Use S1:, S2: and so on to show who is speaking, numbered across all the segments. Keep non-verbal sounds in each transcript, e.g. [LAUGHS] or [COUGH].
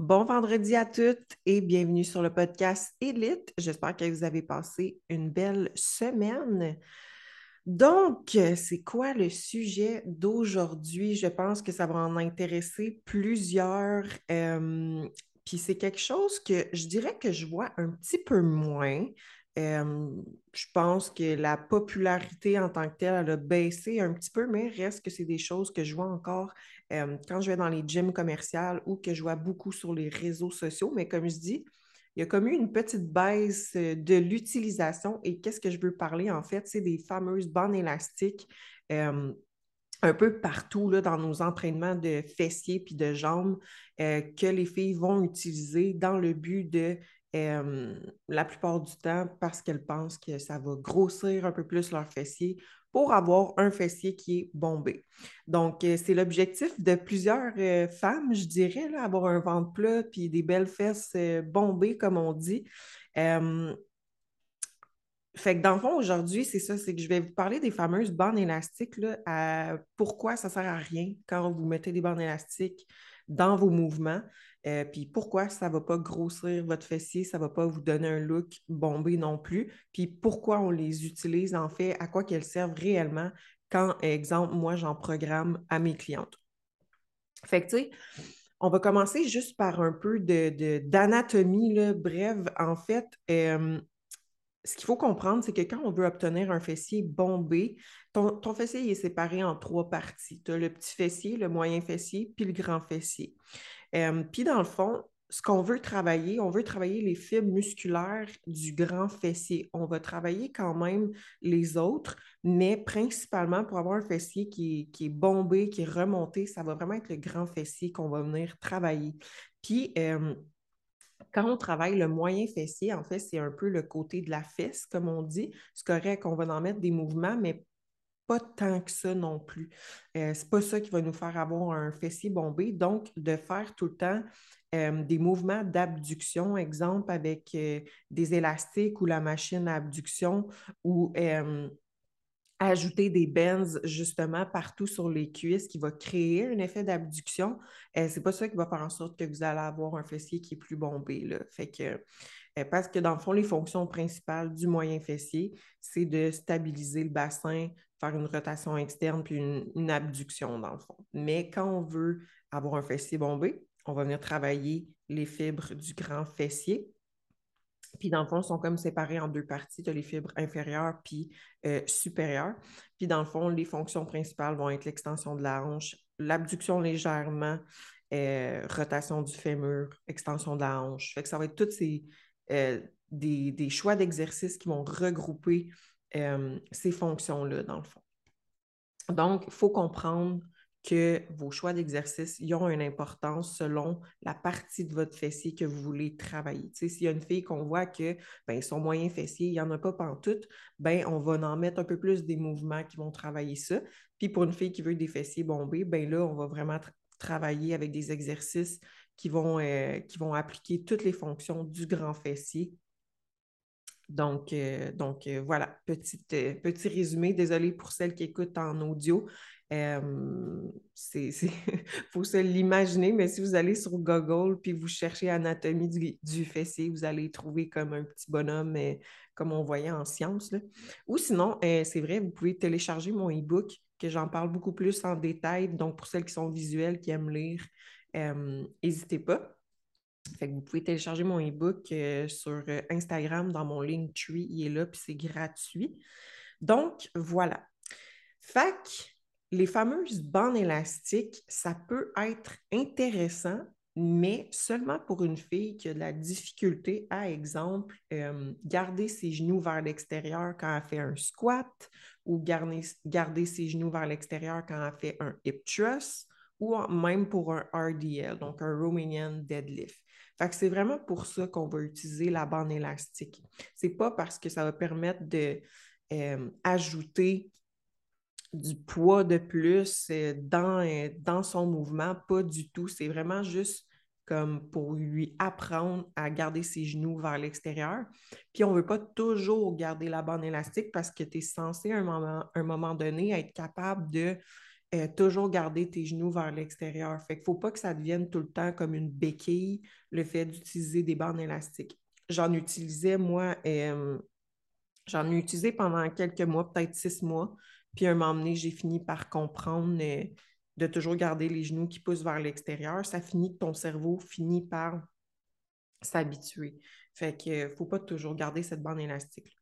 S1: Bon vendredi à toutes et bienvenue sur le podcast Elite. J'espère que vous avez passé une belle semaine. Donc, c'est quoi le sujet d'aujourd'hui? Je pense que ça va en intéresser plusieurs. Euh, puis c'est quelque chose que je dirais que je vois un petit peu moins. Je pense que la popularité en tant que telle, elle a baissé un petit peu, mais reste que c'est des choses que je vois encore quand je vais dans les gyms commerciales ou que je vois beaucoup sur les réseaux sociaux. Mais comme je dis, il y a comme eu une petite baisse de l'utilisation. Et qu'est-ce que je veux parler en fait? C'est des fameuses bandes élastiques un peu partout là, dans nos entraînements de fessiers puis de jambes que les filles vont utiliser dans le but de la plupart du temps parce qu'elles pensent que ça va grossir un peu plus leur fessier pour avoir un fessier qui est bombé. Donc, euh, c'est l'objectif de plusieurs euh, femmes, je dirais, là, avoir un ventre plat puis des belles fesses euh, bombées, comme on dit. Fait que dans le fond, aujourd'hui, c'est ça, c'est que je vais vous parler des fameuses bandes élastiques, pourquoi ça ne sert à rien quand vous mettez des bandes élastiques dans vos mouvements. Euh, puis pourquoi ça ne va pas grossir votre fessier, ça ne va pas vous donner un look bombé non plus. Puis pourquoi on les utilise en fait, à quoi qu'elles servent réellement quand, exemple, moi, j'en programme à mes clientes. Fait que, tu sais, on va commencer juste par un peu d'anatomie de, brève. En fait, euh, ce qu'il faut comprendre, c'est que quand on veut obtenir un fessier bombé, ton, ton fessier est séparé en trois parties. Tu as le petit fessier, le moyen fessier, puis le grand fessier. Euh, puis dans le fond, ce qu'on veut travailler, on veut travailler les fibres musculaires du grand fessier. On va travailler quand même les autres, mais principalement pour avoir un fessier qui est, bombé, qui est remonté, ça va vraiment être le grand fessier qu'on va venir travailler. Puis, euh, quand on travaille le moyen fessier, en fait, c'est un peu le côté de la fesse, comme on dit. C'est correct qu'on va en mettre des mouvements, mais pas tant que ça non plus. Euh, c'est pas ça qui va nous faire avoir un fessier bombé. Donc, de faire tout le temps euh, des mouvements d'abduction, exemple avec euh, des élastiques ou la machine à abduction ou ajouter des bends justement partout sur les cuisses qui va créer un effet d'abduction, Ce c'est pas ça qui va faire en sorte que vous allez avoir un fessier qui est plus bombé. Que parce que dans le fond, les fonctions principales du moyen fessier, c'est de stabiliser le bassin, faire une rotation externe puis une, abduction dans le fond. Mais quand on veut avoir un fessier bombé, on va venir travailler les fibres du grand fessier. Puis dans le fond, ils sont comme séparés en deux parties. Tu as les fibres inférieures puis euh, supérieures. Puis dans le fond, les fonctions principales vont être l'extension de la hanche, l'abduction légèrement, euh, rotation du fémur, extension de la hanche. Fait que ça va être toutes ces euh, des, choix d'exercices qui vont regrouper ces fonctions-là, dans le fond. Donc, il faut comprendre que vos choix d'exercice ont une importance selon la partie de votre fessier que vous voulez travailler. s'il y a une fille qu'on voit que ben, son moyen fessier, il n'y en a pas pantoute, ben, on va en mettre un peu plus des mouvements qui vont travailler ça. Puis pour une fille qui veut des fessiers bombés, ben là, on va vraiment travailler avec des exercices qui vont, euh, qui vont appliquer toutes les fonctions du grand fessier donc, euh, donc euh, voilà, euh, petit résumé. Désolée pour celles qui écoutent en audio. Il [LAUGHS] faut se l'imaginer, mais si vous allez sur Google puis vous cherchez anatomie du, fessier, vous allez trouver comme un petit bonhomme, comme on voyait en sciences. Ou sinon, c'est vrai, vous pouvez télécharger mon e-book, que j'en parle beaucoup plus en détail. Donc, pour celles qui sont visuelles, qui aiment lire, n'hésitez pas vous pouvez télécharger mon e-book euh, sur euh, Instagram dans mon Linktree. Il est là, puis c'est gratuit. Donc, voilà. Fac, les fameuses bandes élastiques, ça peut être intéressant, mais seulement pour une fille qui a de la difficulté à, exemple, euh, garder ses genoux vers l'extérieur quand elle fait un squat ou garder, ses genoux vers l'extérieur quand elle fait un hip thrust ou même pour un RDL, donc un Romanian deadlift. Fait que c'est vraiment pour ça qu'on va utiliser la bande élastique. C'est pas parce que ça va permettre de euh, ajouter du poids de plus euh, dans, euh, dans son mouvement, pas du tout. C'est vraiment juste comme pour lui apprendre à garder ses genoux vers l'extérieur. Puis on ne veut pas toujours garder la bande élastique parce que tu es censé à un moment, donné être capable de euh, toujours garder tes genoux vers l'extérieur. Fait qu'il ne faut pas que ça devienne tout le temps comme une béquille, le fait d'utiliser des bandes élastiques. J'en utilisais, moi, j'en ai utilisé pendant quelques mois, peut-être six mois. Puis à un moment donné, j'ai fini par comprendre euh, de toujours garder les genoux qui poussent vers l'extérieur. Ça finit que ton cerveau finit par s'habituer. Fait qu'il ne faut pas toujours garder cette bande élastique.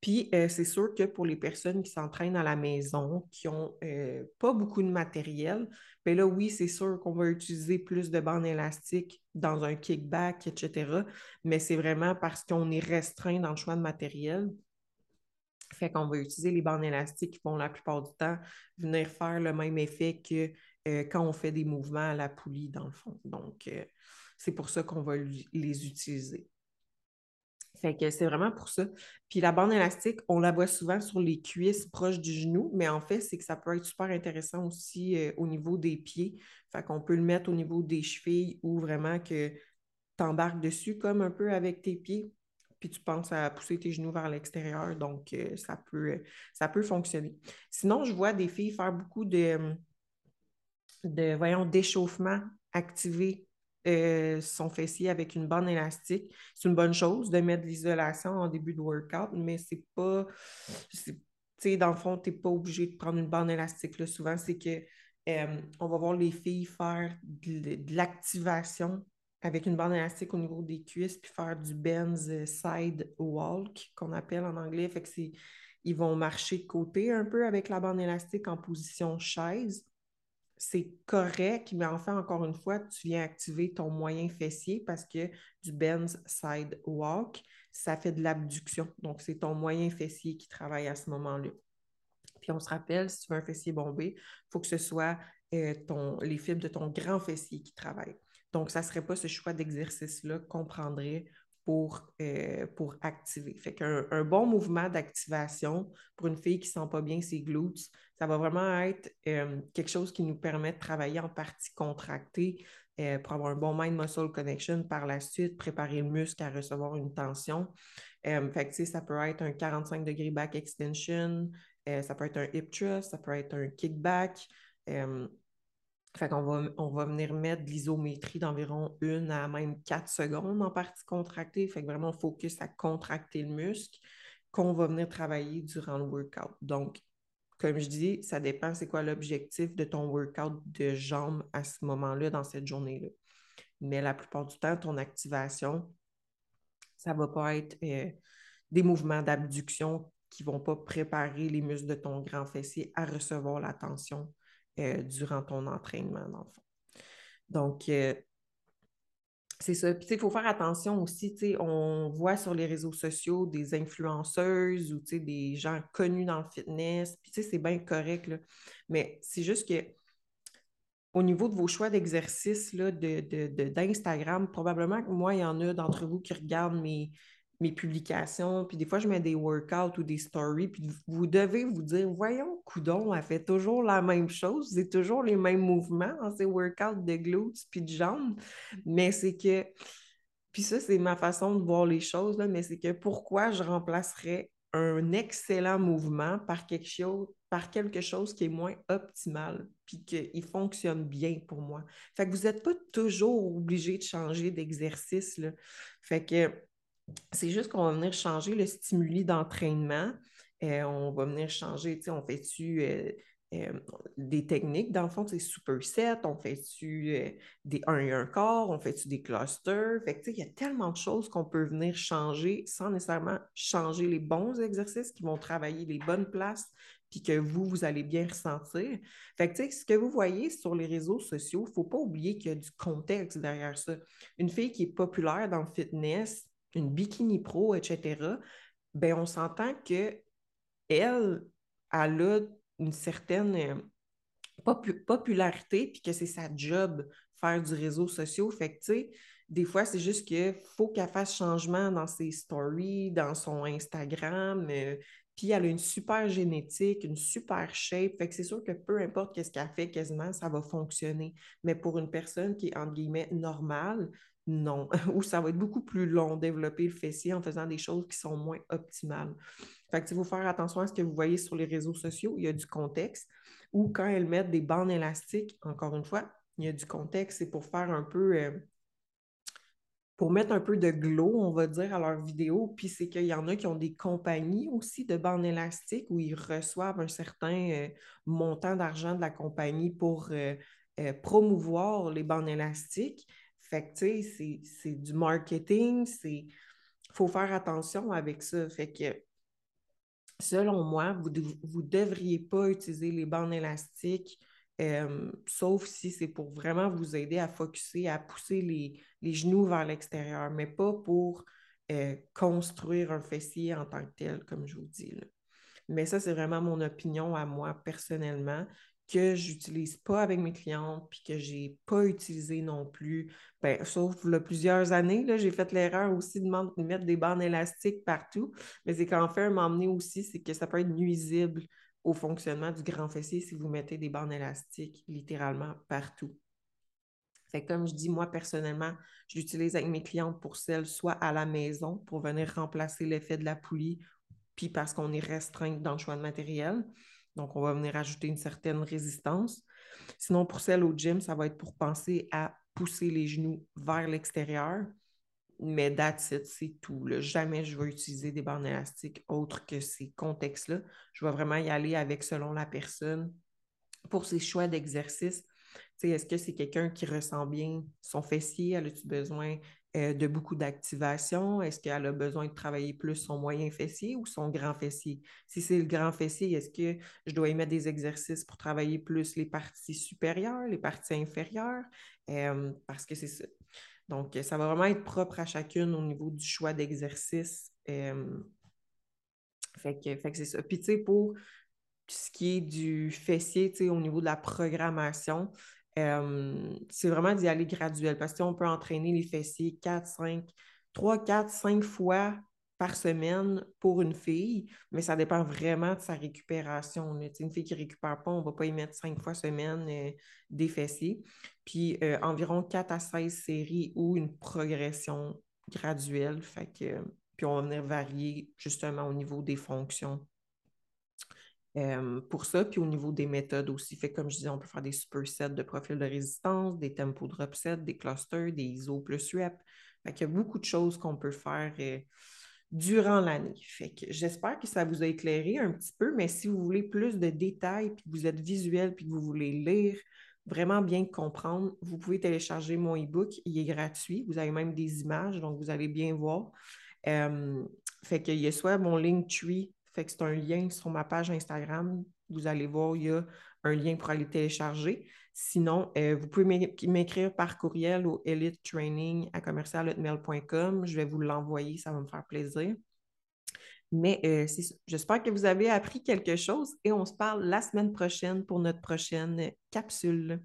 S1: Puis, euh, c'est sûr que pour les personnes qui s'entraînent à la maison, qui n'ont euh, pas beaucoup de matériel, bien là, oui, c'est sûr qu'on va utiliser plus de bandes élastiques dans un kickback, etc. Mais c'est vraiment parce qu'on est restreint dans le choix de matériel. Fait qu'on va utiliser les bandes élastiques qui vont la plupart du temps venir faire le même effet que euh, quand on fait des mouvements à la poulie, dans le fond. Donc, c'est pour ça qu'on va les utiliser. Fait que c'est vraiment pour ça. Puis la bande élastique, on la voit souvent sur les cuisses proches du genou, mais en fait, c'est que ça peut être super intéressant aussi euh, au niveau des pieds. Fait qu'on peut le mettre au niveau des chevilles ou vraiment que tu embarques dessus comme un peu avec tes pieds, puis tu penses à pousser tes genoux vers l'extérieur. Donc, euh, ça, peut, ça peut fonctionner. Sinon, je vois des filles faire beaucoup de, de voyons, d'échauffement activé euh, son fessier avec une bande élastique. C'est une bonne chose de mettre de l'isolation en début de workout, mais c'est pas. Tu sais, dans le fond, tu n'es pas obligé de prendre une bande élastique. Là. Souvent, c'est que euh, on va voir les filles faire de, l'activation avec une bande élastique au niveau des cuisses, puis faire du Benz side walk, qu'on appelle en anglais. Fait que ils vont marcher de côté un peu avec la bande élastique en position chaise c'est correct, mais enfin, encore une fois, tu viens activer ton moyen fessier parce que du Benz Side Walk, ça fait de l'abduction. Donc, c'est ton moyen fessier qui travaille à ce moment-là. Puis on se rappelle, si tu veux un fessier bombé, il faut que ce soit euh, les fibres de ton grand fessier qui travaillent. Donc, ça ne serait pas ce choix d'exercice-là qu'on prendrait pour, euh, pour activer. Fait qu'un un bon mouvement d'activation pour une fille qui ne sent pas bien ses glutes, ça va vraiment être euh, quelque chose qui nous permet de travailler en partie contractée euh, pour avoir un bon mind-muscle connection par la suite, préparer le muscle à recevoir une tension. fait que, ça peut être un 45 degrés back extension, ça peut être un hip thrust, ça peut être un kickback. Fait qu'on va, on va venir mettre de l'isométrie d'environ une à même quatre secondes en partie contractée. Fait que vraiment focus à contracter le muscle qu'on va venir travailler durant le workout. Donc, comme je dis, ça dépend c'est quoi l'objectif de ton workout de jambes à ce moment-là, dans cette journée-là. Mais la plupart du temps, ton activation, ça ne va pas être euh, des mouvements d'abduction qui ne vont pas préparer les muscles de ton grand fessier à recevoir la tension euh, durant ton entraînement, dans le fond. Donc, euh, c'est ça. Puis, il faut faire attention aussi, on voit sur les réseaux sociaux des influenceuses ou des gens connus dans le fitness. Puis, c'est bien correct, mais c'est juste que au niveau de vos choix d'exercice d'Instagram, de, probablement que moi, il y en a d'entre vous qui regardent mes, mes publications, puis des fois, je mets des workouts ou des stories, puis vous devez vous dire, voyons, Coudon, elle fait toujours la même chose, c'est toujours les mêmes mouvements dans ces workouts de glutes puis de jambes, mais c'est que, puis ça, c'est ma façon de voir les choses, là, mais c'est que pourquoi je remplacerais un excellent mouvement par quelque chose, par quelque chose qui est moins optimal, puis qu'il fonctionne bien pour moi? Fait que vous n'êtes pas toujours obligé de changer d'exercice. Fait que c'est juste qu'on va venir changer le stimuli d'entraînement. Euh, on va venir changer, tu sais, on fait-tu euh, euh, des techniques, dans le fond, c'est superset, on fait-tu des 1 et 1 corps, on fait-tu des clusters. Fait il y a tellement de choses qu'on peut venir changer sans nécessairement changer les bons exercices qui vont travailler les bonnes places puis que vous, vous allez bien ressentir. Fait que, ce que vous voyez sur les réseaux sociaux, il ne faut pas oublier qu'il y a du contexte derrière ça. Une fille qui est populaire dans le fitness, une bikini pro, etc., ben on s'entend que elle, a une certaine euh, popularité, puis que c'est sa job faire du réseau social. Fait que, tu sais, des fois, c'est juste qu'il faut qu'elle fasse changement dans ses stories, dans son Instagram. Euh, puis elle a une super génétique, une super shape. Fait que c'est sûr que peu importe qu'est-ce qu'elle fait, quasiment, ça va fonctionner. Mais pour une personne qui est, entre guillemets, normale, non. [LAUGHS] Ou ça va être beaucoup plus long développer le fessier en faisant des choses qui sont moins optimales. Fait que, il faut faire attention à ce que vous voyez sur les réseaux sociaux. Il y a du contexte. ou quand elles mettent des bandes élastiques, encore une fois, il y a du contexte, c'est pour faire un peu, euh, pour mettre un peu de glow, on va dire, à leurs vidéos. Puis c'est qu'il y en a qui ont des compagnies aussi de bandes élastiques où ils reçoivent un certain euh, montant d'argent de la compagnie pour euh, promouvoir les bandes élastiques. Fait que, tu sais, c'est du marketing, c'est... Faut faire attention avec ça. Fait que selon moi, vous ne devriez pas utiliser les bandes élastiques, euh, sauf si c'est pour vraiment vous aider à focuser, à pousser les, genoux vers l'extérieur, mais pas pour euh, construire un fessier en tant que tel, comme je vous dis. Mais ça, c'est vraiment mon opinion à moi personnellement que j'utilise pas avec mes clientes, puis que j'ai pas utilisé non plus. Ben, sauf là, plusieurs années, j'ai fait l'erreur aussi de mettre des bandes élastiques partout. Mais c'est qu'en fait, m'emmener aussi, c'est que ça peut être nuisible au fonctionnement du grand fessier si vous mettez des bandes élastiques littéralement partout. Fait comme je dis, moi, personnellement, je l'utilise avec mes clientes pour celles soit à la maison pour venir remplacer l'effet de la poulie, puis parce qu'on est restreint dans le choix de matériel. Donc, on va venir ajouter une certaine résistance. Sinon, pour celle au gym, ça va être pour penser à pousser les genoux vers l'extérieur. Mais that's c'est tout. Jamais je vais utiliser des bandes élastiques autres que ces contextes-là. Je vais vraiment y aller avec selon la personne. Pour ses choix d'exercice, est-ce que c'est quelqu'un qui ressent bien son fessier? a tu besoin euh, de beaucoup d'activation? Est-ce qu'elle a besoin de travailler plus son moyen fessier ou son grand fessier? Si c'est le grand fessier, est-ce que je dois y mettre des exercices pour travailler plus les parties supérieures, les parties inférieures? Euh, parce que c'est ça. Donc, ça va vraiment être propre à chacune au niveau du choix d'exercice. Euh, fait que, fait que c'est ça. Puis, tu sais, pour ce qui est du fessier, tu sais, au niveau de la programmation, euh, c'est vraiment d'y aller graduel parce qu'on peut entraîner les fessiers 4, 5, 3, 4, 5 fois par semaine pour une fille, mais ça dépend vraiment de sa récupération. Une fille qui ne récupère pas, on ne va pas y mettre 5 fois semaine euh, des fessiers. Puis euh, environ 4 à 16 séries ou une progression graduelle. Puis on va venir varier justement au niveau des fonctions pour ça. Puis au niveau des méthodes aussi, fait comme je disais, on peut faire des supersets de profil de résistance, des tempo drop sets, des clusters, des ISO plus rep. Fait qu'il y a beaucoup de choses qu'on peut faire euh, durant l'année. Fait que j'espère que ça vous a éclairé un petit peu, mais si vous voulez plus de détails, puis que vous êtes visuel, puis que vous voulez lire, vraiment bien comprendre, vous pouvez télécharger mon e-book. Il est gratuit. Vous avez même des images, donc vous allez bien voir. fait qu'il y a soit mon Linktree fait que c'est un lien sur ma page Instagram. Vous allez voir, il y a un lien pour aller télécharger. Sinon, euh, vous pouvez m'écrire par courriel au elite à commercial.mail.com. Je vais vous l'envoyer, ça va me faire plaisir. Mais euh, j'espère que vous avez appris quelque chose et on se parle la semaine prochaine pour notre prochaine capsule.